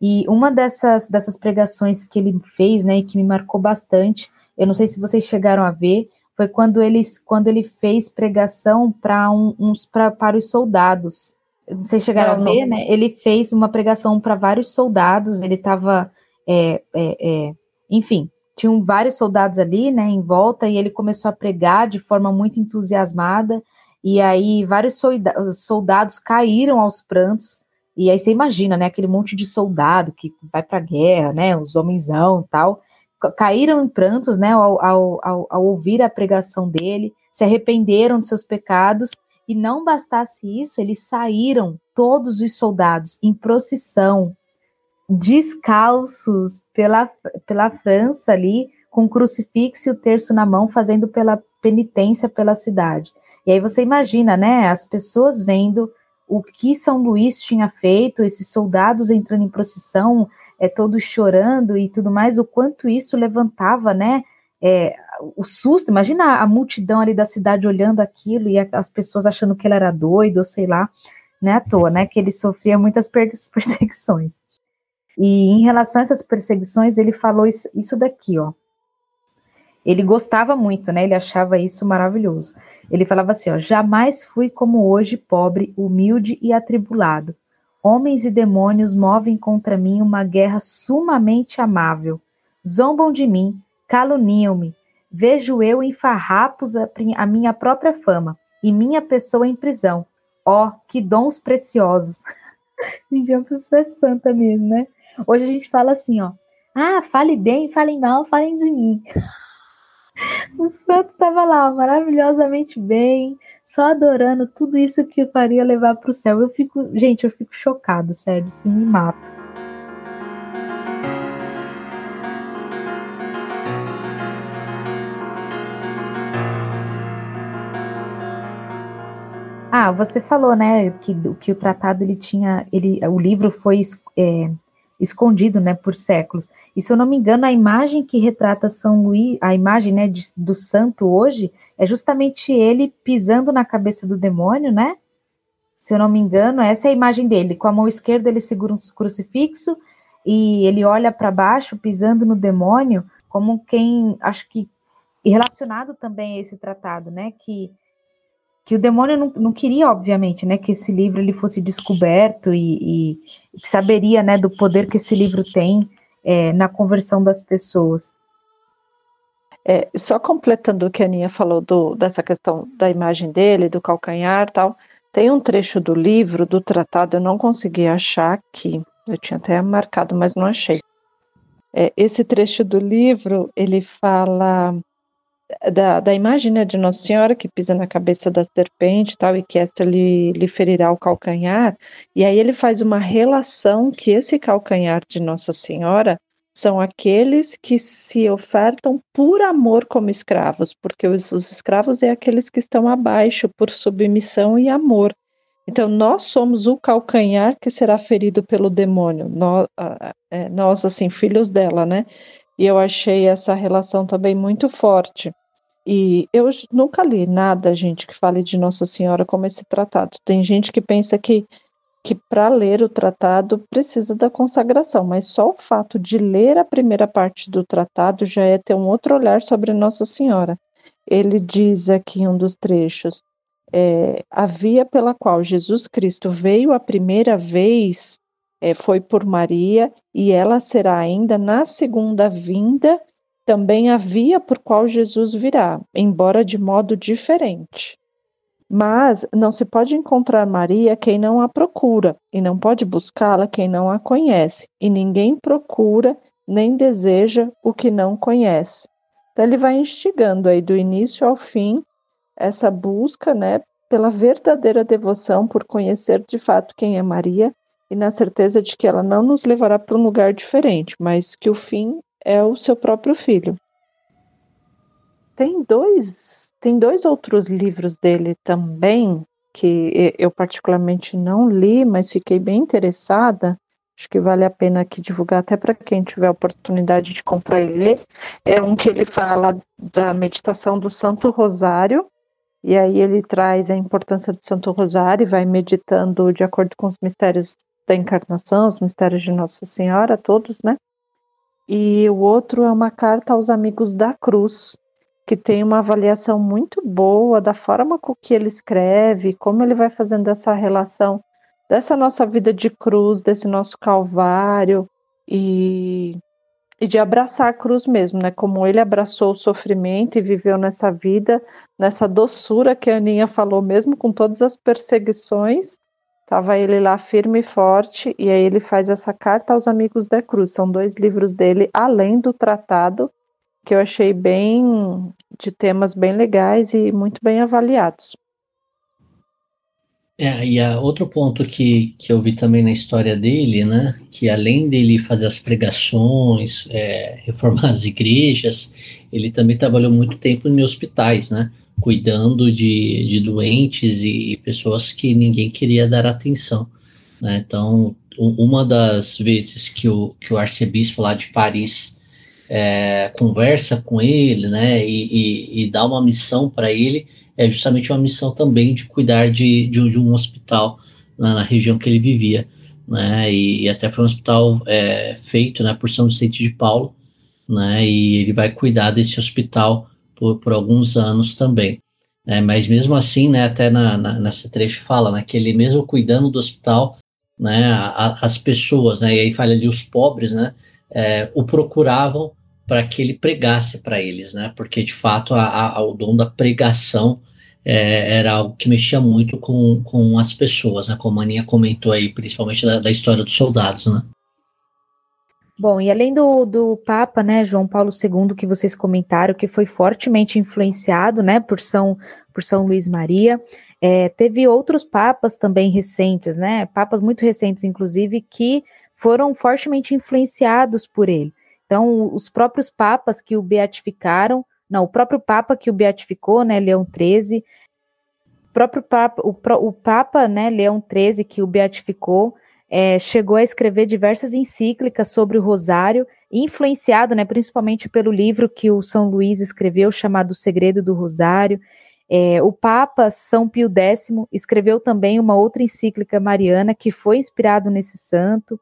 Speaker 4: E uma dessas, dessas pregações que ele fez, né? E que me marcou bastante, eu não sei se vocês chegaram a ver, foi quando ele, quando ele fez pregação para um, uns pra, para os soldados. Vocês chegaram a ver, né? Ele fez uma pregação para vários soldados, ele estava. É, é, é, enfim, tinham vários soldados ali, né, em volta, e ele começou a pregar de forma muito entusiasmada, e aí vários soldados caíram aos prantos, e aí você imagina, né, aquele monte de soldado que vai para a guerra, né, os homenzão e tal, caíram em prantos, né, ao, ao, ao, ouvir a pregação dele, se arrependeram de seus pecados, e não bastasse isso, eles saíram, todos os soldados, em procissão, descalços pela, pela França ali, com o crucifixo e o terço na mão, fazendo pela penitência pela cidade. E aí você imagina, né, as pessoas vendo o que São Luís tinha feito, esses soldados entrando em procissão, é, todos chorando e tudo mais, o quanto isso levantava, né? É, o susto, imagina a multidão ali da cidade olhando aquilo e as pessoas achando que ele era doido, ou sei lá, né, à toa, né, que ele sofria muitas perseguições. E em relação a essas perseguições, ele falou isso, isso daqui, ó. Ele gostava muito, né, ele achava isso maravilhoso. Ele falava assim, ó, jamais fui como hoje, pobre, humilde e atribulado Homens e demônios movem contra mim uma guerra sumamente amável. Zombam de mim, caluniam-me, Vejo eu em farrapos a, minha própria fama e minha pessoa em prisão. Ó, oh, que dons preciosos. Gente, a pessoa é santa mesmo, né? Hoje a gente fala assim, ó. Ah, fale bem, falem mal, falem de mim. o santo estava lá, maravilhosamente bem, só adorando tudo isso que faria levar para o céu. Eu fico, gente, eu fico chocado, sério, isso me mata. Ah, você falou, né, que, que o tratado ele tinha, ele, o livro foi é, escondido, né, por séculos. E se eu não me engano, a imagem que retrata São Luís, a imagem, né, de, do santo hoje, é justamente ele pisando na cabeça do demônio, né? Se eu não me engano, essa é a imagem dele. Com a mão esquerda ele segura um crucifixo e ele olha para baixo, pisando no demônio, como quem, acho que relacionado também a esse tratado, né, que que o demônio não, não, queria, obviamente, né, que esse livro ele fosse descoberto e, e que saberia, né, do poder que esse livro tem é, na conversão das pessoas.
Speaker 5: É, só completando o que a Aninha falou do, dessa questão da imagem dele, do calcanhar tal, tem um trecho do livro, do tratado, eu não consegui achar aqui, eu tinha até marcado, mas não achei. É, esse trecho do livro, ele fala da, da imagem né, de Nossa Senhora que pisa na cabeça da serpente e tal, e que esta lhe, lhe ferirá o calcanhar, e aí ele faz uma relação que esse calcanhar de Nossa Senhora são aqueles que se ofertam por amor como escravos, porque os, os escravos é aqueles que estão abaixo por submissão e amor. Então, nós somos o calcanhar que será ferido pelo demônio, nós, é, nós assim, filhos dela, né? E eu achei essa relação também muito forte. E eu nunca li nada, gente, que fale de Nossa Senhora como esse tratado. Tem gente que pensa que, que para ler o tratado precisa da consagração, mas só o fato de ler a primeira parte do tratado já é ter um outro olhar sobre Nossa Senhora. Ele diz aqui em um dos trechos: é, a via pela qual Jesus Cristo veio a primeira vez é, foi por Maria, e ela será ainda na segunda vinda também a via por qual Jesus virá, embora de modo diferente. Mas não se pode encontrar Maria quem não a procura, e não pode buscá-la quem não a conhece, e ninguém procura nem deseja o que não conhece. Então ele vai instigando aí do início ao fim essa busca, né, pela verdadeira devoção por conhecer de fato quem é Maria e na certeza de que ela não nos levará para um lugar diferente, mas que o fim é o seu próprio filho. Tem dois, tem dois outros livros dele também que eu particularmente não li, mas fiquei bem interessada. Acho que vale a pena aqui divulgar até para quem tiver oportunidade de comprar e ler. É um que ele fala da meditação do Santo Rosário, e aí ele traz a importância do Santo Rosário e vai meditando de acordo com os mistérios da encarnação, os mistérios de Nossa Senhora, todos, né? E o outro é uma carta aos amigos da cruz, que tem uma avaliação muito boa da forma com que ele escreve, como ele vai fazendo essa relação dessa nossa vida de cruz, desse nosso calvário e, e de abraçar a cruz mesmo, né? Como ele abraçou o sofrimento e viveu nessa vida, nessa doçura que a Aninha falou, mesmo com todas as perseguições, Tava ele lá firme e forte, e aí ele faz essa carta aos amigos da cruz. São dois livros dele, além do tratado, que eu achei bem de temas bem legais e muito bem avaliados.
Speaker 3: É, e a, outro ponto que, que eu vi também na história dele, né, que além dele fazer as pregações, é, reformar as igrejas, ele também trabalhou muito tempo em hospitais, né, cuidando de, de doentes e pessoas que ninguém queria dar atenção. Né? Então, uma das vezes que o, que o arcebispo lá de Paris é, conversa com ele né, e, e, e dá uma missão para ele, é justamente uma missão também de cuidar de, de, de um hospital na, na, região que ele vivia. Né, e, e até foi um hospital é, feito né, por São Vicente de Paulo, né, e ele vai cuidar desse hospital por, por alguns anos também. É, mas mesmo assim, né, até na, na, nessa trecho fala né, que ele mesmo cuidando do hospital, né, a, as pessoas, né, e aí fala ali os pobres, né, é, o procuravam para que ele pregasse para eles, né? Porque de fato a, a, o dom da pregação é, era algo que mexia muito com, com as pessoas, né? Como a Aninha comentou aí, principalmente da, da história dos soldados, né?
Speaker 4: Bom, e além do, do Papa, né, João Paulo II, que vocês comentaram, que foi fortemente influenciado, né, por São, por São Luís Maria, é, teve outros papas também recentes, né, papas muito recentes, inclusive, que foram fortemente influenciados por ele. Então, os próprios papas que o beatificaram, não, o próprio papa que o beatificou, né, Leão XIII, próprio papa, o, o papa, né, Leão XIII, que o beatificou, é, chegou a escrever diversas encíclicas sobre o Rosário, influenciado, né, principalmente pelo livro que o São Luís escreveu, chamado O Segredo do Rosário. É, o Papa São Pio X escreveu também uma outra encíclica mariana que foi inspirado nesse santo.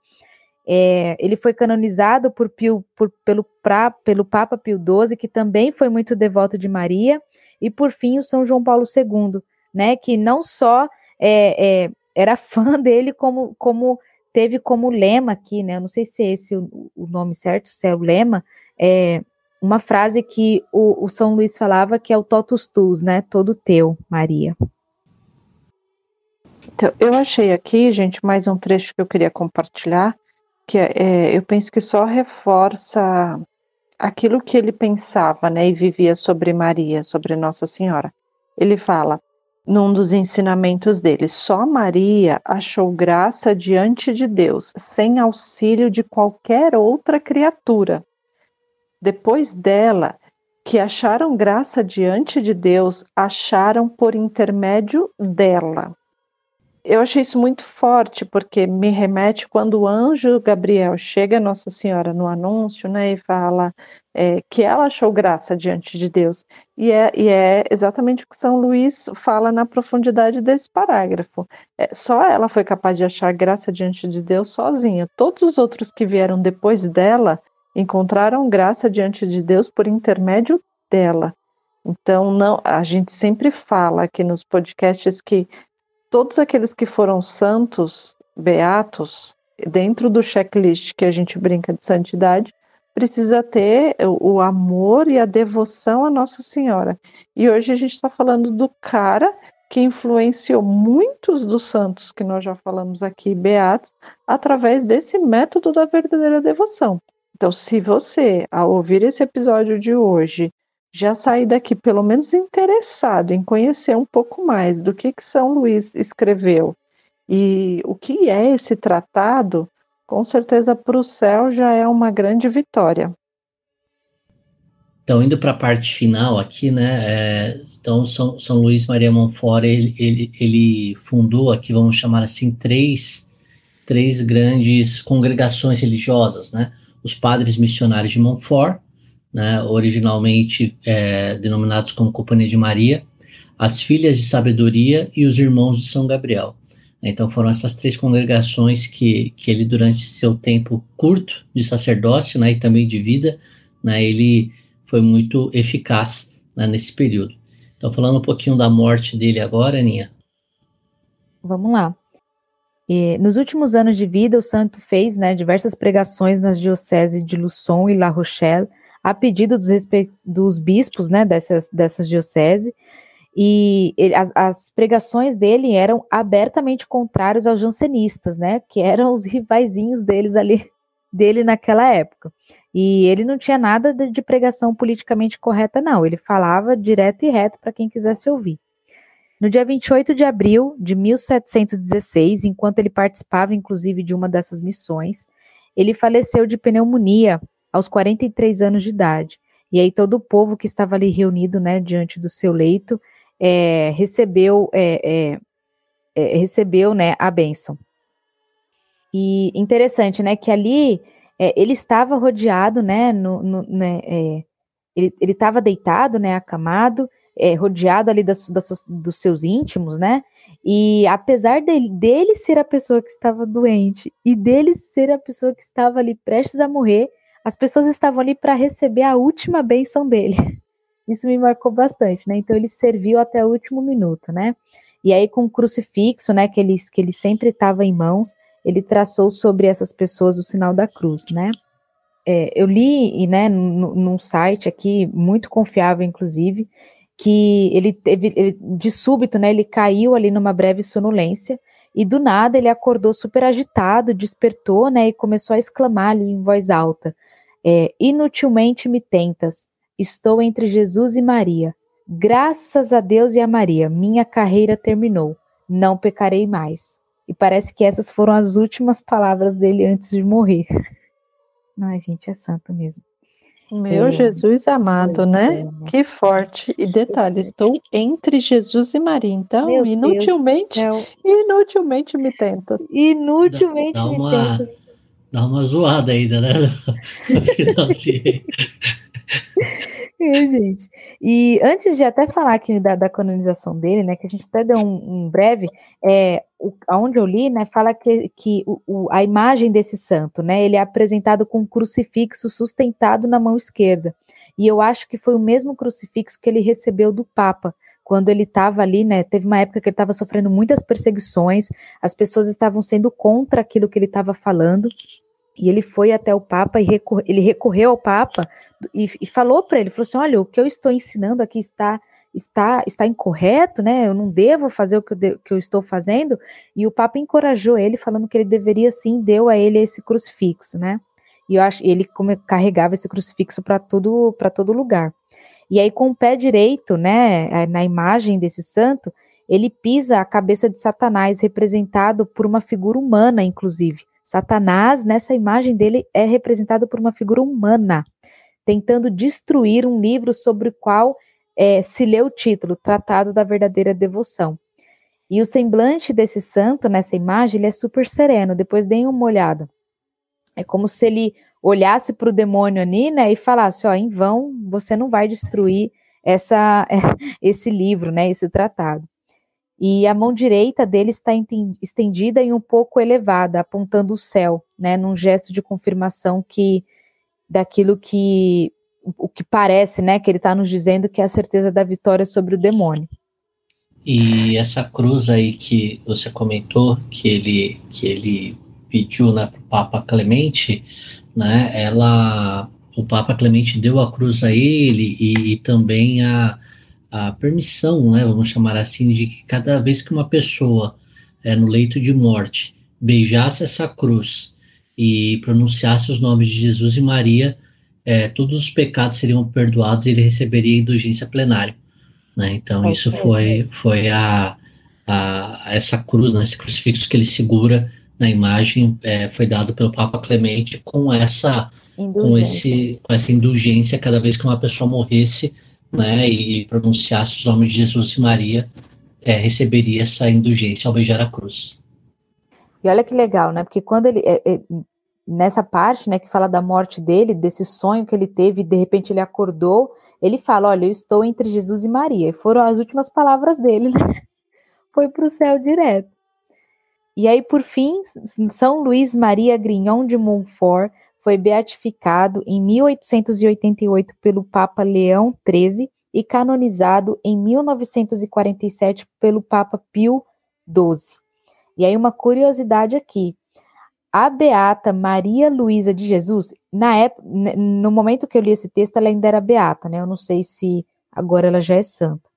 Speaker 4: É, ele foi canonizado por Pio, por, pelo, pra, pelo Papa Pio XII, que também foi muito devoto de Maria, e por fim o São João Paulo II, né, que não só é, é era fã dele como, como teve como lema aqui, né? Eu não sei se é esse o, o nome certo, se é o lema, é uma frase que o, o São Luís falava que é o totus tus, né? Todo teu, Maria.
Speaker 5: Então, eu achei aqui, gente, mais um trecho que eu queria compartilhar, que é, é eu penso que só reforça aquilo que ele pensava, né, e vivia sobre Maria, sobre Nossa Senhora. Ele fala: num dos ensinamentos dele. Só Maria achou graça diante de Deus, sem auxílio de qualquer outra criatura. Depois dela, que acharam graça diante de Deus, acharam por intermédio dela eu achei isso muito forte, porque me remete quando o anjo Gabriel chega a Nossa Senhora no anúncio, né, e fala é, que ela achou graça diante de Deus. E é, e é exatamente o que São Luís fala na profundidade desse parágrafo. É, só ela foi capaz de achar graça diante de Deus sozinha. Todos os outros que vieram depois dela encontraram graça diante de Deus por intermédio dela. Então, não, a gente sempre fala aqui nos podcasts que todos aqueles que foram santos, beatos, dentro do checklist que a gente brinca de santidade, precisa ter o amor e a devoção a Nossa Senhora. E hoje a gente está falando do cara que influenciou muitos dos santos que nós já falamos aqui, beatos, através desse método da verdadeira devoção. Então, se você, ao ouvir esse episódio de hoje, já saí daqui pelo menos interessado em conhecer um pouco mais do que, que São Luís escreveu e o que é esse tratado, com certeza para o céu já é uma grande vitória.
Speaker 3: Então, indo para a parte final aqui, né? É, então, São, São Luís Maria Monfort, ele, ele, ele fundou aqui, vamos chamar assim, três, três grandes congregações religiosas, né? Os Padres Missionários de Montfort, né, originalmente é, denominados como Companhia de Maria, as Filhas de Sabedoria e os Irmãos de São Gabriel. Então foram essas três congregações que, que ele, durante seu tempo curto de sacerdócio né, e também de vida, né, ele foi muito eficaz né, nesse período. Então, falando um pouquinho da morte dele agora, Aninha.
Speaker 4: Vamos lá. E, nos últimos anos de vida, o santo fez né, diversas pregações nas dioceses de Luçon e La Rochelle, a pedido dos, dos bispos né, dessas, dessas dioceses, e ele, as, as, pregações dele eram abertamente contrários aos jansenistas, né, que eram os rivaizinhos deles ali, dele naquela época. E ele não tinha nada de, de pregação politicamente correta, não, ele falava direto e reto para quem quisesse ouvir. No dia 28 de abril de 1716, enquanto ele participava, inclusive, de uma dessas missões, ele faleceu de pneumonia aos 43 anos de idade. E aí todo o povo que estava ali reunido, né, diante do seu leito, é, recebeu, é, é, é recebeu, né, a bênção. E interessante, né, que ali é, ele estava rodeado, né, no, no né é, ele estava deitado, né, acamado, rodeado ali das, das, dos seus íntimos, né, e apesar dele, dele ser a pessoa que estava doente e dele ser a pessoa que estava ali prestes a morrer, as pessoas estavam ali para receber a última bênção dele. Isso me marcou bastante, né? Então ele serviu até o último minuto, né? E aí com o crucifixo, né, que ele, que ele sempre estava em mãos, ele traçou sobre essas pessoas o sinal da cruz, né? é, eu li, né, num site aqui, muito confiável, inclusive, que ele teve, ele, de súbito, né, ele caiu ali numa breve sonolência, e do nada ele acordou super agitado, despertou, né, e começou a exclamar ali em voz alta: é, Inutilmente me tentas, estou entre Jesus e Maria. Graças a Deus e a Maria, minha carreira terminou, não pecarei mais. E parece que essas foram as últimas palavras dele antes de morrer. Ai, gente, é santo mesmo.
Speaker 5: Meu é. Jesus amado, né? É. Que forte. E detalhe, estou entre Jesus e Maria. Então, Meu inutilmente, inutilmente me tenta.
Speaker 4: Inutilmente dá, dá me uma, tenta.
Speaker 3: Dá uma zoada ainda, né?
Speaker 4: É, gente. E antes de até falar aqui da, da canonização dele, né, que a gente até deu um, um breve, é, o, onde eu li, né, fala que, que o, o, a imagem desse santo, né, ele é apresentado com um crucifixo sustentado na mão esquerda. E eu acho que foi o mesmo crucifixo que ele recebeu do Papa, quando ele estava ali, né? Teve uma época que ele estava sofrendo muitas perseguições, as pessoas estavam sendo contra aquilo que ele estava falando, e ele foi até o Papa e recor ele recorreu ao Papa e, e falou para ele, falou assim, olha, o que eu estou ensinando aqui está está está incorreto, né? Eu não devo fazer o que eu, que eu estou fazendo. E o Papa encorajou ele, falando que ele deveria sim, deu a ele esse crucifixo, né? E eu acho ele como carregava esse crucifixo para todo para todo lugar. E aí com o pé direito, né, na imagem desse santo, ele pisa a cabeça de Satanás, representado por uma figura humana, inclusive. Satanás, nessa imagem dele, é representado por uma figura humana, tentando destruir um livro sobre o qual é, se lê o título, Tratado da Verdadeira Devoção. E o semblante desse santo, nessa imagem, ele é super sereno. Depois deem uma olhada. É como se ele olhasse para o demônio ali, né, e falasse: ó, em vão, você não vai destruir essa, esse livro, né, esse tratado e a mão direita dele está estendida e um pouco elevada, apontando o céu, né, num gesto de confirmação que daquilo que o que parece, né, que ele está nos dizendo que é a certeza da vitória sobre o demônio.
Speaker 3: E essa cruz aí que você comentou que ele que ele pediu né, para o Papa Clemente, né, ela o Papa Clemente deu a cruz a ele e, e também a a permissão, né, vamos chamar assim, de que cada vez que uma pessoa é, no leito de morte beijasse essa cruz e pronunciasse os nomes de Jesus e Maria, é, todos os pecados seriam perdoados e ele receberia indulgência plenária. Né? Então, isso foi, foi a, a, essa cruz, né, esse crucifixo que ele segura na imagem, é, foi dado pelo Papa Clemente com essa, com, esse, com essa indulgência cada vez que uma pessoa morresse né, e pronunciasse os nomes de Jesus e Maria, é, receberia essa indulgência ao beijar a cruz.
Speaker 4: E olha que legal, né? Porque quando ele é, é, nessa parte, né, que fala da morte dele, desse sonho que ele teve, de repente ele acordou, ele fala: Olha, eu estou entre Jesus e Maria. E foram as últimas palavras dele, né? Foi para o céu direto. E aí, por fim, São Luís Maria Grignon de Montfort foi beatificado em 1888 pelo Papa Leão XIII e canonizado em 1947 pelo Papa Pio XII. E aí uma curiosidade aqui, a beata Maria Luísa de Jesus, na época, no momento que eu li esse texto, ela ainda era beata, né? Eu não sei se agora ela já é santa.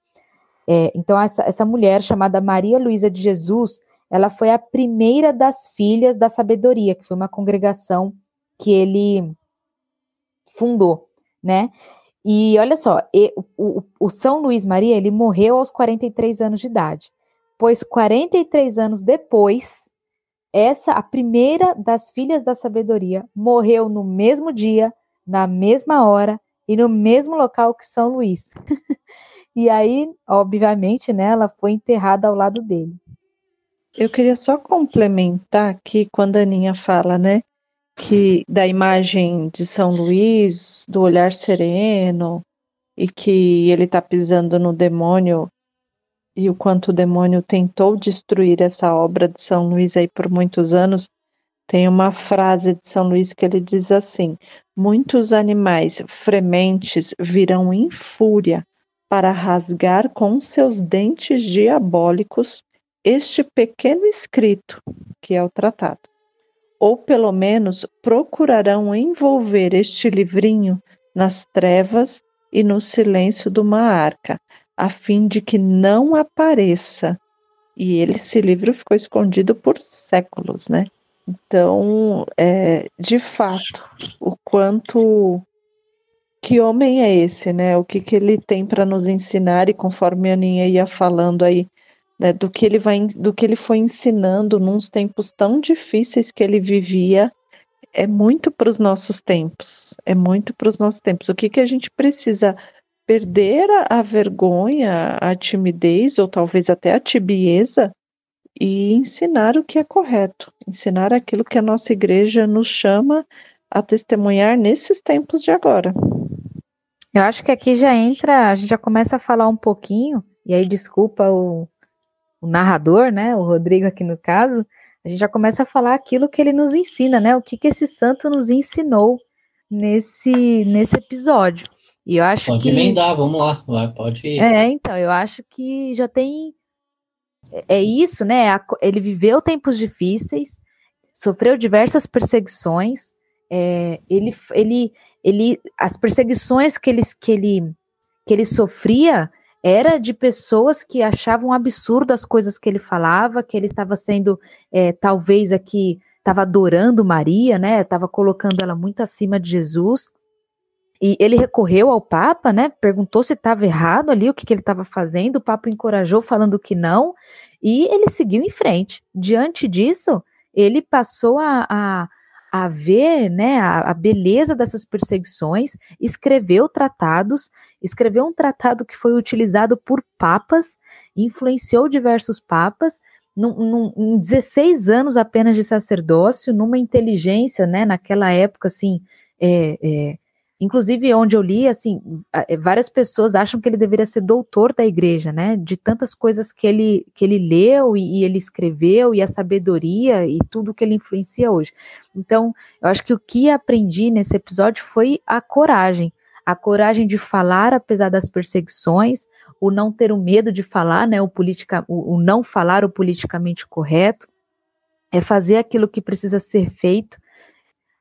Speaker 4: É, então essa, essa mulher chamada Maria Luísa de Jesus, ela foi a primeira das filhas da sabedoria, que foi uma congregação que ele fundou, né? E olha só, o, o, São Luís Maria, ele morreu aos 43 anos de idade, pois 43 anos depois, essa, a primeira das filhas da sabedoria, morreu no mesmo dia, na mesma hora e no mesmo local que São Luís. e aí, obviamente, né, ela foi enterrada ao lado dele.
Speaker 5: Eu queria só complementar aqui quando a Aninha fala, né, que da imagem de São Luís, do olhar sereno, e que ele está pisando no demônio e o quanto o demônio tentou destruir essa obra de São Luís aí por muitos anos, tem uma frase de São Luís que ele diz assim: Muitos animais frementes virão em fúria para rasgar com seus dentes diabólicos este pequeno escrito que é o tratado. Ou pelo menos procurarão envolver este livrinho nas trevas e no silêncio de uma arca, a fim de que não apareça. E ele, esse livro ficou escondido por séculos, né? Então, é, de fato, o quanto que homem é esse, né? O que, que ele tem para nos ensinar e conforme a Aninha ia falando aí, né, do que ele vai, do que ele foi ensinando nos tempos tão difíceis que ele vivia, é muito para os nossos tempos, é muito para os nossos tempos. O que que a gente precisa perder a, a vergonha, a timidez ou talvez até a tibieza e ensinar o que é correto, ensinar aquilo que a nossa igreja nos chama a testemunhar nesses tempos de agora.
Speaker 4: Eu acho que aqui já entra, a gente já começa a falar um pouquinho, e aí desculpa o, o narrador, né, o Rodrigo aqui no caso, a gente já começa a falar aquilo que ele nos ensina, né, o que, que esse santo nos ensinou nesse, nesse episódio. E eu acho
Speaker 3: pode
Speaker 4: que...
Speaker 3: emendar, vamos lá, vai, pode ir.
Speaker 4: É, então, eu acho que já tem... É, é isso, né, ele viveu tempos difíceis, sofreu diversas perseguições, é, ele, ele, ele, as perseguições que ele, que ele, que ele sofria era de pessoas que achavam absurdo as coisas que ele falava, que ele estava sendo, é, talvez aqui, estava adorando Maria, né? Estava colocando ela muito acima de Jesus. E ele recorreu ao Papa, né? Perguntou se estava errado ali, o que, que ele estava fazendo. O Papa encorajou, falando que não, e ele seguiu em frente. Diante disso, ele passou a, a a ver né, a, a, beleza dessas perseguições, escreveu tratados, escreveu um tratado que foi utilizado por papas, influenciou diversos papas, num, num, em 16 anos apenas de sacerdócio, numa inteligência, né, naquela época, assim, é, é, Inclusive, onde eu li, assim, é, várias pessoas acham que ele deveria ser doutor da igreja, né? De tantas coisas que ele, que ele leu e, e ele escreveu, e a sabedoria e tudo que ele influencia hoje. Então, eu acho que o que aprendi nesse episódio foi a coragem. A coragem de falar apesar das perseguições, o não ter o medo de falar, né? O, politica, o, o não falar o politicamente correto, é fazer aquilo que precisa ser feito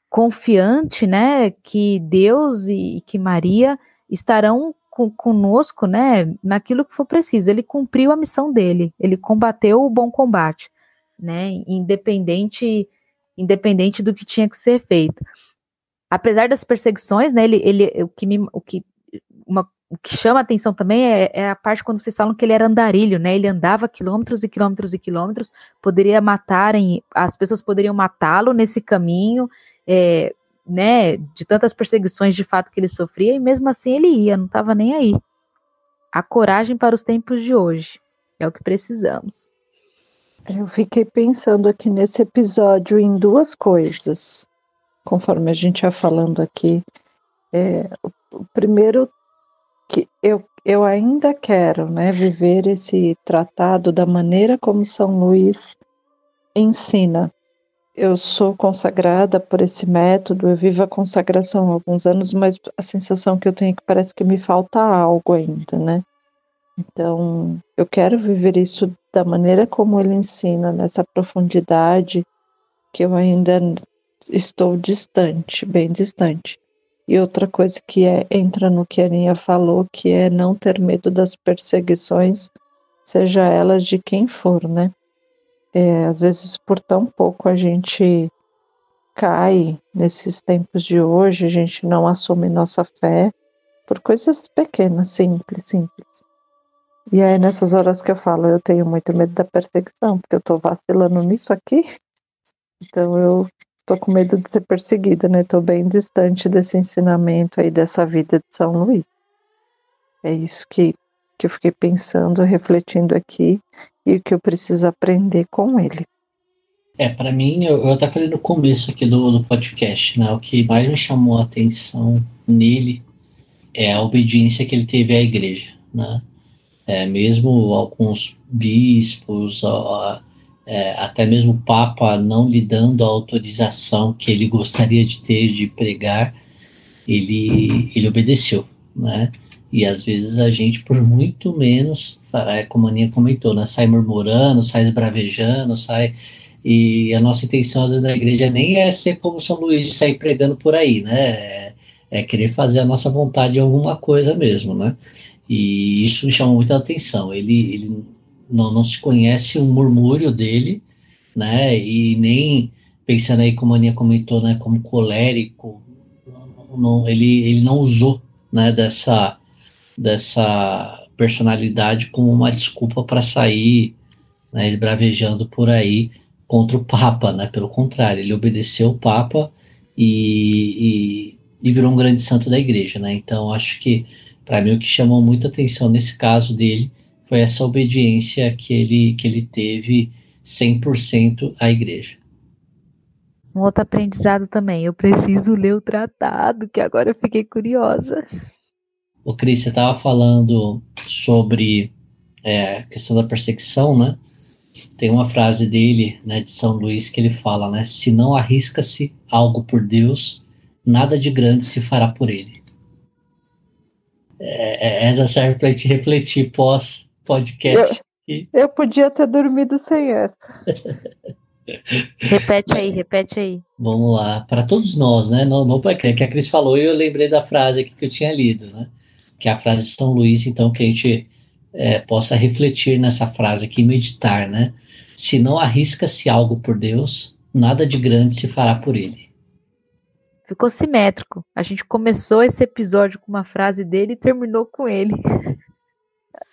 Speaker 4: confiante, né, que Deus e, que Maria estarão com, conosco, né, naquilo que for preciso. Ele cumpriu a missão dele, ele combateu o bom combate, né, independente independente do que tinha que ser feito. Apesar das perseguições, né, ele, ele o que me, o que uma, o que chama atenção também é, é, a parte quando vocês falam que ele era andarilho, né? Ele andava quilômetros e quilômetros e quilômetros, poderia matarem, as pessoas poderiam matá-lo nesse caminho, é, né, de tantas perseguições de fato que ele sofria, e mesmo assim ele ia, não estava nem aí. A coragem para os tempos de hoje é o que precisamos.
Speaker 5: Eu fiquei pensando aqui nesse episódio em duas coisas, conforme a gente ia falando aqui. É, o primeiro que eu, eu ainda quero né, viver esse tratado da maneira como São Luís ensina eu sou consagrada por esse método, eu vivo a consagração há alguns anos, mas a sensação que eu tenho é que parece que me falta algo ainda, né? Então, eu quero viver isso da maneira como ele ensina, nessa profundidade que eu ainda estou distante, bem distante. E outra coisa que é, entra no que a Aninha falou, que é não ter medo das perseguições, seja elas de quem for, né? É, às vezes, por tão pouco, a gente cai nesses tempos de hoje, a gente não assume nossa fé por coisas pequenas, simples, simples. E aí, nessas horas que eu falo, eu tenho muito medo da perseguição, porque eu tô vacilando nisso aqui. Então, eu tô com medo de ser perseguida, né? Tô bem distante desse ensinamento aí, dessa vida de São Luís. É isso que, que eu fiquei pensando, refletindo aqui e o que eu preciso aprender com ele.
Speaker 3: É, para mim, eu, eu até falei no começo aqui do, do podcast, né? O que mais me chamou a atenção nele é a obediência que ele teve à igreja, né? É, mesmo alguns bispos, ó, é, até mesmo o Papa não lhe dando a autorização que ele gostaria de ter de pregar, ele, ele obedeceu, né? E às vezes a gente, por muito menos, é, como a Aninha comentou, né, sai murmurando, sai esbravejando, sai. E a nossa intenção da igreja nem é ser como São Luís de sair pregando por aí, né? É, é querer fazer a nossa vontade em alguma coisa mesmo, né? E isso me chamou muita atenção. Ele, ele não, não se conhece um murmúrio dele, né? E nem pensando aí como a Aninha comentou, né? Como colérico, não, ele, ele não usou, né? Dessa, dessa personalidade como uma desculpa para sair, né? Esbravejando por aí contra o Papa, né? Pelo contrário, ele obedeceu o Papa e, e, e virou um grande santo da Igreja, né? Então acho que para mim o que chamou muita atenção nesse caso dele foi essa obediência que ele, que ele teve 100% à igreja.
Speaker 4: Um outro aprendizado também, eu preciso ler o tratado, que agora eu fiquei curiosa.
Speaker 3: O Cris, você estava falando sobre é, a questão da perseguição, né? Tem uma frase dele, né, de São Luís, que ele fala, né? Se não arrisca-se algo por Deus, nada de grande se fará por ele. É, é essa serve para a gente refletir pós podcast.
Speaker 5: Eu, eu podia ter dormido sem essa.
Speaker 4: repete aí, repete aí.
Speaker 3: Vamos lá, para todos nós, né? Não, não para que a Cris falou e eu lembrei da frase aqui que eu tinha lido, né? Que é a frase de São Luís, então que a gente é, possa refletir nessa frase aqui, meditar, né? Se não arrisca-se algo por Deus, nada de grande se fará por ele.
Speaker 4: Ficou simétrico. A gente começou esse episódio com uma frase dele e terminou com ele.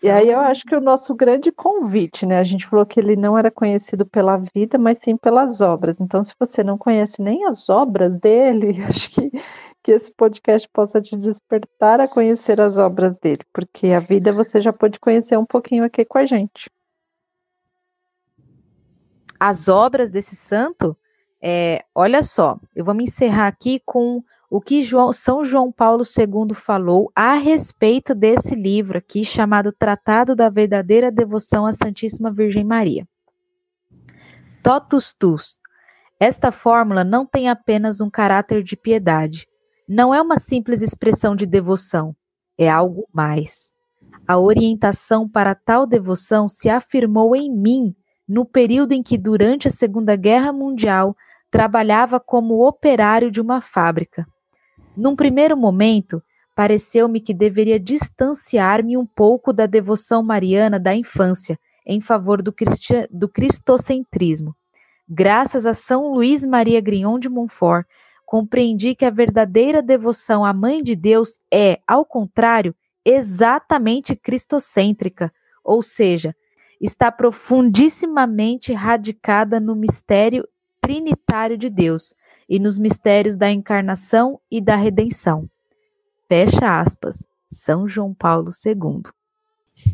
Speaker 5: E aí eu acho que o nosso grande convite, né? A gente falou que ele não era conhecido pela vida, mas sim pelas obras. Então, se você não conhece nem as obras dele, acho que, que esse podcast possa te despertar a conhecer as obras dele, porque a vida você já pode conhecer um pouquinho aqui com a gente.
Speaker 4: As obras desse santo, é, olha só, eu vou me encerrar aqui com o que João, São João Paulo II falou a respeito desse livro aqui, chamado Tratado da Verdadeira Devoção à Santíssima Virgem Maria. Totus tus. Esta fórmula não tem apenas um caráter de piedade. Não é uma simples expressão de devoção. É algo mais. A orientação para tal devoção se afirmou em mim no período em que, durante a Segunda Guerra Mundial, trabalhava como operário de uma fábrica. Num primeiro momento, pareceu-me que deveria distanciar-me um pouco da devoção mariana da infância em favor do, do cristocentrismo. Graças a São Luís Maria Grignon de Montfort, compreendi que a verdadeira devoção à Mãe de Deus é, ao contrário, exatamente cristocêntrica, ou seja, está profundissimamente radicada no mistério trinitário de Deus, e nos mistérios da encarnação e da redenção. Fecha aspas. São João Paulo II.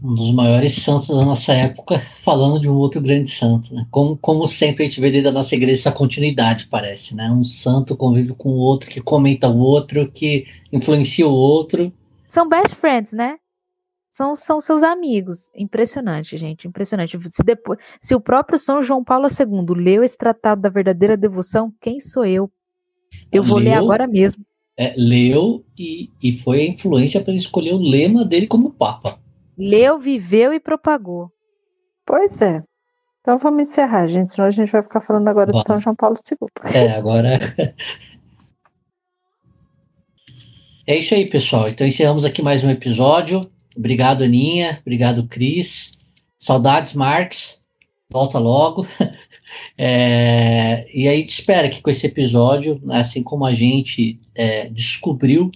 Speaker 3: Um dos maiores santos da nossa época, falando de um outro grande santo, né? Como, como sempre a gente vê dentro da nossa igreja essa continuidade, parece, né? Um santo convive com o outro, que comenta o outro, que influencia o outro.
Speaker 4: São best friends, né? São, são seus amigos. Impressionante, gente, impressionante. Se, depois, se o próprio São João Paulo II leu esse tratado da verdadeira devoção, quem sou eu? Eu vou leu, ler agora mesmo.
Speaker 3: É, leu e, e foi a influência para ele escolher o lema dele como Papa.
Speaker 4: Leu, viveu e propagou.
Speaker 5: Pois é. Então vamos encerrar, gente, senão a gente vai ficar falando agora de São João Paulo II.
Speaker 3: É, agora. é isso aí, pessoal. Então encerramos aqui mais um episódio. Obrigado, Aninha. Obrigado, Cris. Saudades, Marx. Volta logo. É, e aí te espera que com esse episódio, assim como a gente é, descobriu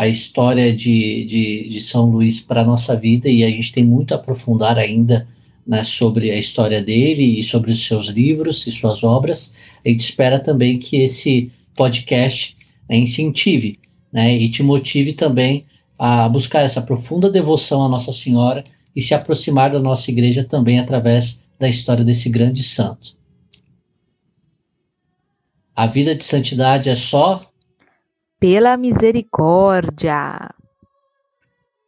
Speaker 3: a história de, de, de São Luís para a nossa vida, e a gente tem muito a aprofundar ainda né, sobre a história dele e sobre os seus livros e suas obras, a gente espera também que esse podcast né, incentive né, e te motive também a buscar essa profunda devoção à Nossa Senhora e se aproximar da nossa igreja também através da história desse grande santo. A vida de santidade é só
Speaker 4: pela misericórdia.